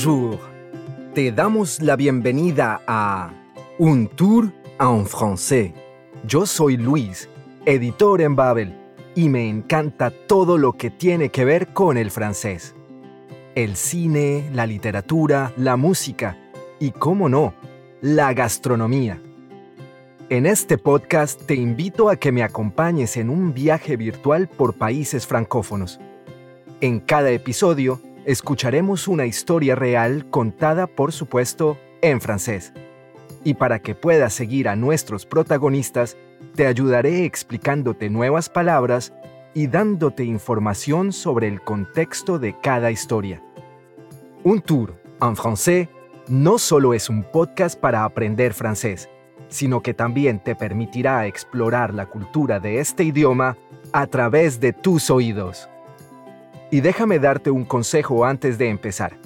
Bonjour. Te damos la bienvenida a Un Tour en Français. Yo soy Luis, editor en Babel, y me encanta todo lo que tiene que ver con el francés. El cine, la literatura, la música y, cómo no, la gastronomía. En este podcast te invito a que me acompañes en un viaje virtual por países francófonos. En cada episodio escucharemos una historia real contada, por supuesto, en francés. Y para que puedas seguir a nuestros protagonistas, te ayudaré explicándote nuevas palabras y dándote información sobre el contexto de cada historia. Un tour en francés no solo es un podcast para aprender francés, sino que también te permitirá explorar la cultura de este idioma a través de tus oídos. Y déjame darte un consejo antes de empezar.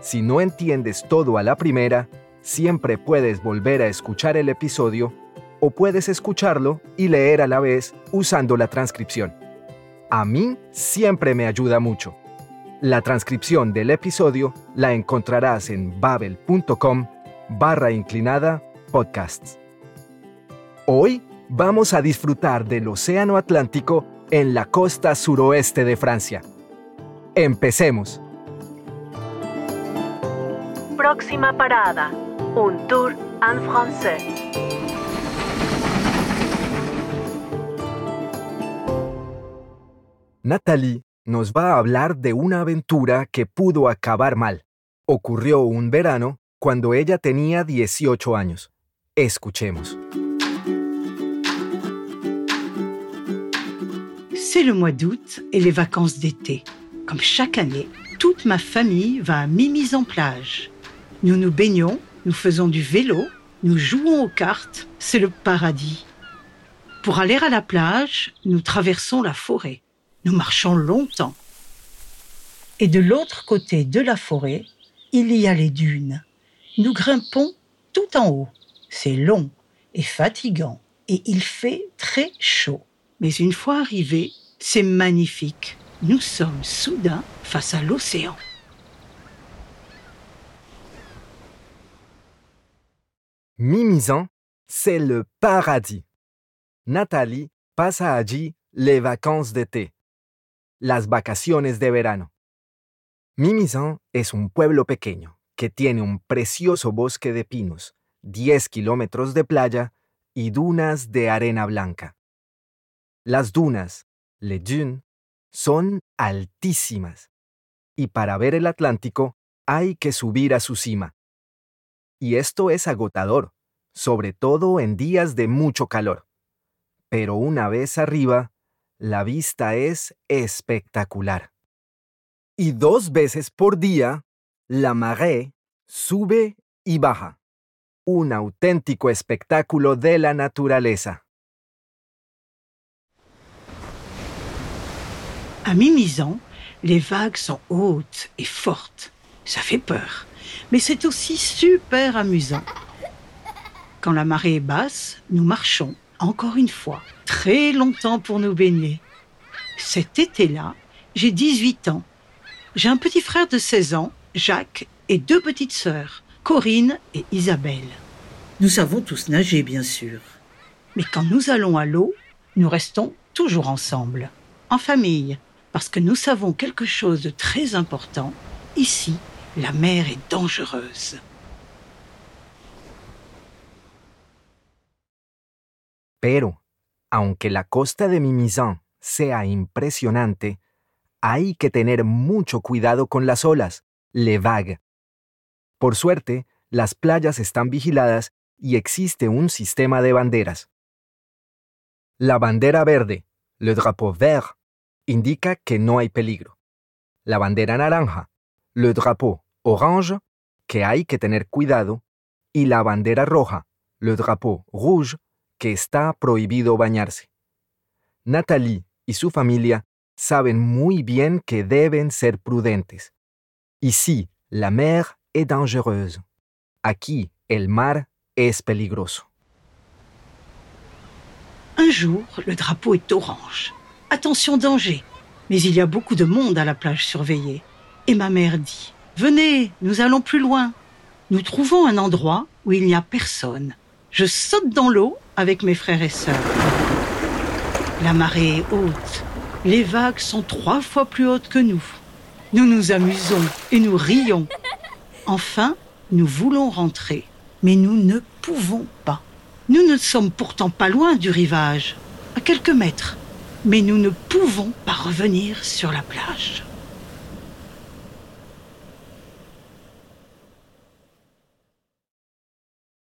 Si no entiendes todo a la primera, siempre puedes volver a escuchar el episodio o puedes escucharlo y leer a la vez usando la transcripción. A mí siempre me ayuda mucho. La transcripción del episodio la encontrarás en babel.com barra inclinada podcasts. Hoy vamos a disfrutar del Océano Atlántico en la costa suroeste de Francia. Empecemos. Próxima parada. Un tour en français. Natalie nos va a hablar de una aventura que pudo acabar mal. Ocurrió un verano cuando ella tenía 18 años. Escuchemos. C'est le mois d'août et les vacances d'été. Comme chaque année, toute ma famille va à Mimi's en plage. Nous nous baignons, nous faisons du vélo, nous jouons aux cartes, c'est le paradis. Pour aller à la plage, nous traversons la forêt. Nous marchons longtemps. Et de l'autre côté de la forêt, il y a les dunes. Nous grimpons tout en haut. C'est long et fatigant et il fait très chaud. Mais une fois arrivés, c'est magnifique. Nous sommes soudain face à l'océan. Mimizan, c'est le paradis. Nathalie pasa allí les vacances d'été, las vacaciones de verano. Mimizan es un pueblo pequeño que tiene un precioso bosque de pinos, 10 kilómetros de playa y dunas de arena blanca. Las dunas, les dunes, son altísimas y para ver el Atlántico hay que subir a su cima. Y esto es agotador, sobre todo en días de mucho calor. Pero una vez arriba, la vista es espectacular. Y dos veces por día, la marée sube y baja. Un auténtico espectáculo de la naturaleza. À Mimizan, les vagues sont hautes et fortes. Ça fait peur. Mais c'est aussi super amusant. Quand la marée est basse, nous marchons, encore une fois, très longtemps pour nous baigner. Cet été-là, j'ai 18 ans. J'ai un petit frère de 16 ans, Jacques, et deux petites sœurs, Corinne et Isabelle. Nous savons tous nager, bien sûr. Mais quand nous allons à l'eau, nous restons toujours ensemble, en famille, parce que nous savons quelque chose de très important. Ici, la mer est dangereuse. Pero, aunque la costa de Mimizan sea impresionante, hay que tener mucho cuidado con las olas, le vague. Por suerte, las playas están vigiladas y existe un sistema de banderas. La bandera verde, le drapeau vert, indica que no hay peligro. La bandera naranja, le drapeau orange, que hay que tener cuidado. Y la bandera roja, le drapeau rouge, que está prohibido bañarse. Nathalie y su familia saben muy bien que deben ser prudentes. Ici, la mer est dangereuse. Aquí, el mar es peligroso. Un jour, le drapeau est orange. Attention danger. Mais il y a beaucoup de monde à la plage surveillée. Et ma mère dit Venez, nous allons plus loin. Nous trouvons un endroit où il n'y a personne. Je saute dans l'eau avec mes frères et sœurs. La marée est haute. Les vagues sont trois fois plus hautes que nous. Nous nous amusons et nous rions. Enfin, nous voulons rentrer, mais nous ne pouvons pas. Nous ne sommes pourtant pas loin du rivage, à quelques mètres, mais nous ne pouvons pas revenir sur la plage.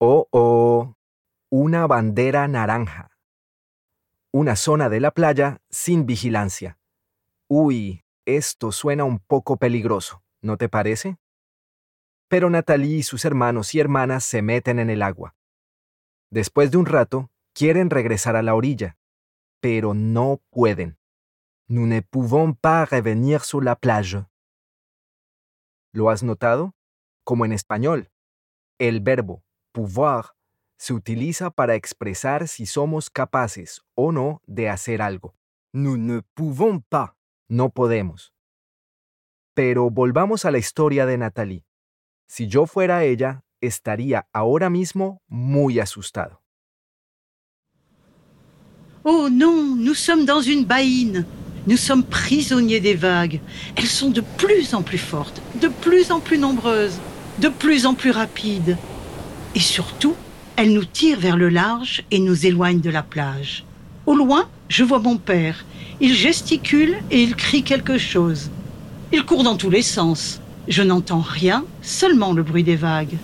Oh, oh, una bandera naranja. Una zona de la playa sin vigilancia. Uy, esto suena un poco peligroso, ¿no te parece? Pero Natalie y sus hermanos y hermanas se meten en el agua. Después de un rato, quieren regresar a la orilla, pero no pueden. Nous ne pouvons pas revenir sur la plage. ¿Lo has notado? Como en español, el verbo pouvoir se utiliza para expresar si somos capaces o no de hacer algo. Nous ne pouvons pas. No podemos. Pero volvamos a la historia de Nathalie. Si yo fuera ella, estaría ahora mismo muy asustado. Oh non, nous sommes dans une baïne. Nous sommes prisonniers des vagues. Elles sont de plus en plus fortes, de plus en plus nombreuses, de plus en plus rapides. Et surtout, elles nous tirent vers le large et nous éloignent de la plage. Au loin, je vois mon père. Il gesticule et il crie quelque chose. Il court dans tous les sens. Je n'entends rien, seulement le bruit des vagues.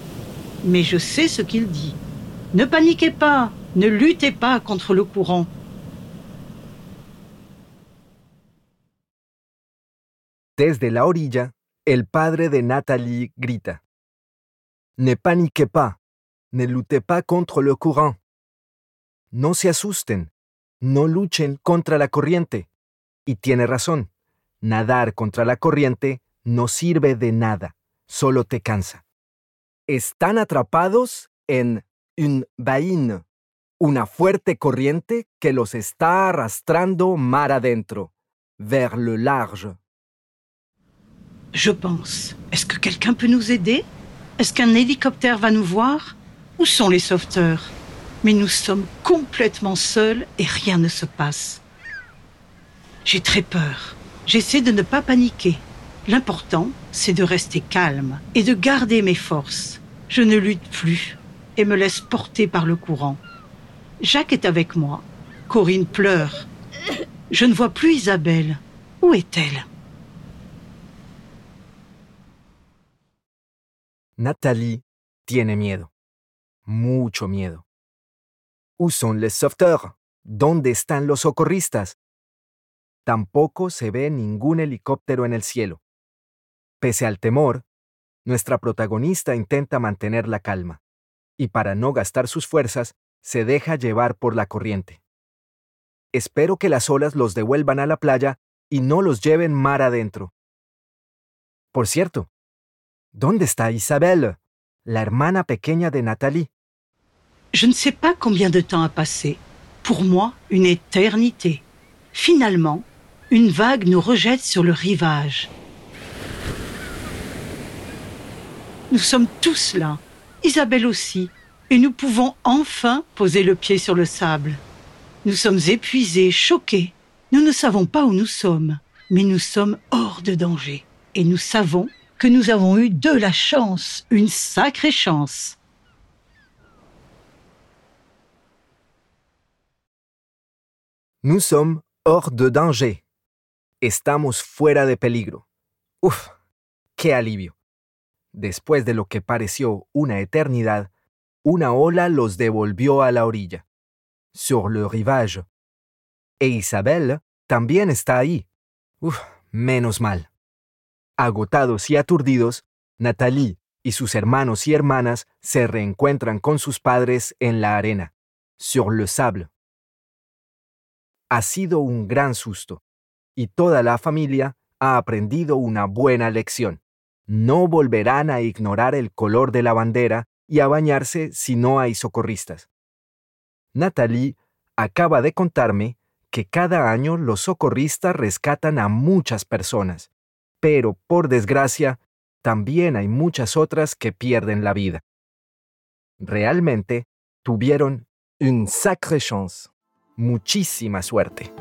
Mais je sais ce qu'il dit. Ne paniquez pas, ne luttez pas contre le courant. Desde la orilla, el padre de Nathalie grita. Ne paniquez pas, ne luttez pas contre le courant. No se asusten, no luchen contra la corriente. Y tiene razón, nadar contra la corriente no sirve de nada, solo te cansa. Están atrapados en une baïne, una fuerte corriente que los está arrastrando mar adentro, vers le large. Je pense. Est-ce que quelqu'un peut nous aider? Est-ce qu'un hélicoptère va nous voir? Où sont les sauveteurs? Mais nous sommes complètement seuls et rien ne se passe. J'ai très peur. J'essaie de ne pas paniquer. L'important, c'est de rester calme et de garder mes forces. Je ne lutte plus et me laisse porter par le courant. Jacques est avec moi. Corinne pleure. Je ne vois plus Isabelle. Où est-elle? Nathalie tiene miedo, mucho miedo. Où sont les sauveteurs? ¿Dónde están los socorristas? Tampoco se ve ningún helicóptero en el cielo. Pese al temor, nuestra protagonista intenta mantener la calma, y para no gastar sus fuerzas, se deja llevar por la corriente. Espero que las olas los devuelvan a la playa y no los lleven mar adentro. Por cierto, ¿dónde está Isabelle, la hermana pequeña de Nathalie? Je ne sais pas combien de temps a passé. Pour moi, une éternité. Finalement, une vague nous rejette sur le rivage. Nous sommes tous là, Isabelle aussi, et nous pouvons enfin poser le pied sur le sable. Nous sommes épuisés, choqués. Nous ne savons pas où nous sommes, mais nous sommes hors de danger. Et nous savons que nous avons eu de la chance, une sacrée chance. Nous sommes hors de danger. Estamos fuera de peligro. Uf, qué alivio. Después de lo que pareció una eternidad, una ola los devolvió a la orilla, sur le rivage. E Isabelle también está ahí. Uf, menos mal. Agotados y aturdidos, Nathalie y sus hermanos y hermanas se reencuentran con sus padres en la arena, sur le sable. Ha sido un gran susto, y toda la familia ha aprendido una buena lección. No volverán a ignorar el color de la bandera y a bañarse si no hay socorristas. Nathalie acaba de contarme que cada año los socorristas rescatan a muchas personas, pero por desgracia también hay muchas otras que pierden la vida. Realmente tuvieron une sacrée chance, muchísima suerte.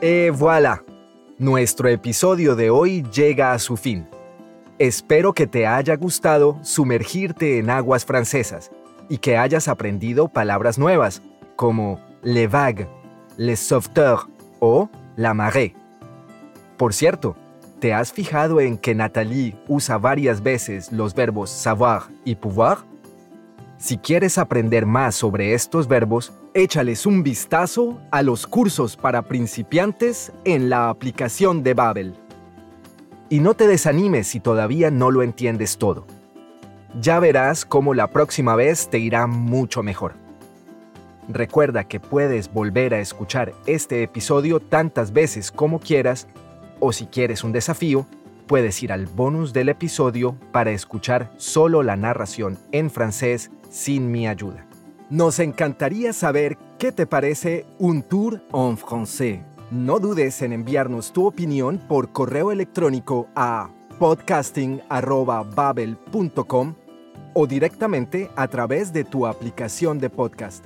Et voilà, nuestro episodio de hoy llega a su fin. Espero que te haya gustado sumergirte en aguas francesas y que hayas aprendido palabras nuevas como les vagues, les sauveteurs o la marée. Por cierto, ¿te has fijado en que Nathalie usa varias veces los verbos savoir y pouvoir? Si quieres aprender más sobre estos verbos, échales un vistazo a los cursos para principiantes en la aplicación de Babel. Y no te desanimes si todavía no lo entiendes todo. Ya verás cómo la próxima vez te irá mucho mejor. Recuerda que puedes volver a escuchar este episodio tantas veces como quieras o si quieres un desafío, puedes ir al bonus del episodio para escuchar solo la narración en francés sin mi ayuda. Nos encantaría saber qué te parece un tour en francés. No dudes en enviarnos tu opinión por correo electrónico a podcasting.babel.com o directamente a través de tu aplicación de podcast.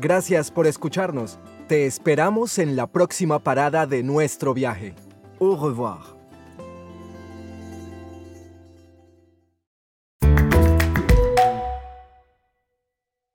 Gracias por escucharnos. Te esperamos en la próxima parada de nuestro viaje. Au revoir.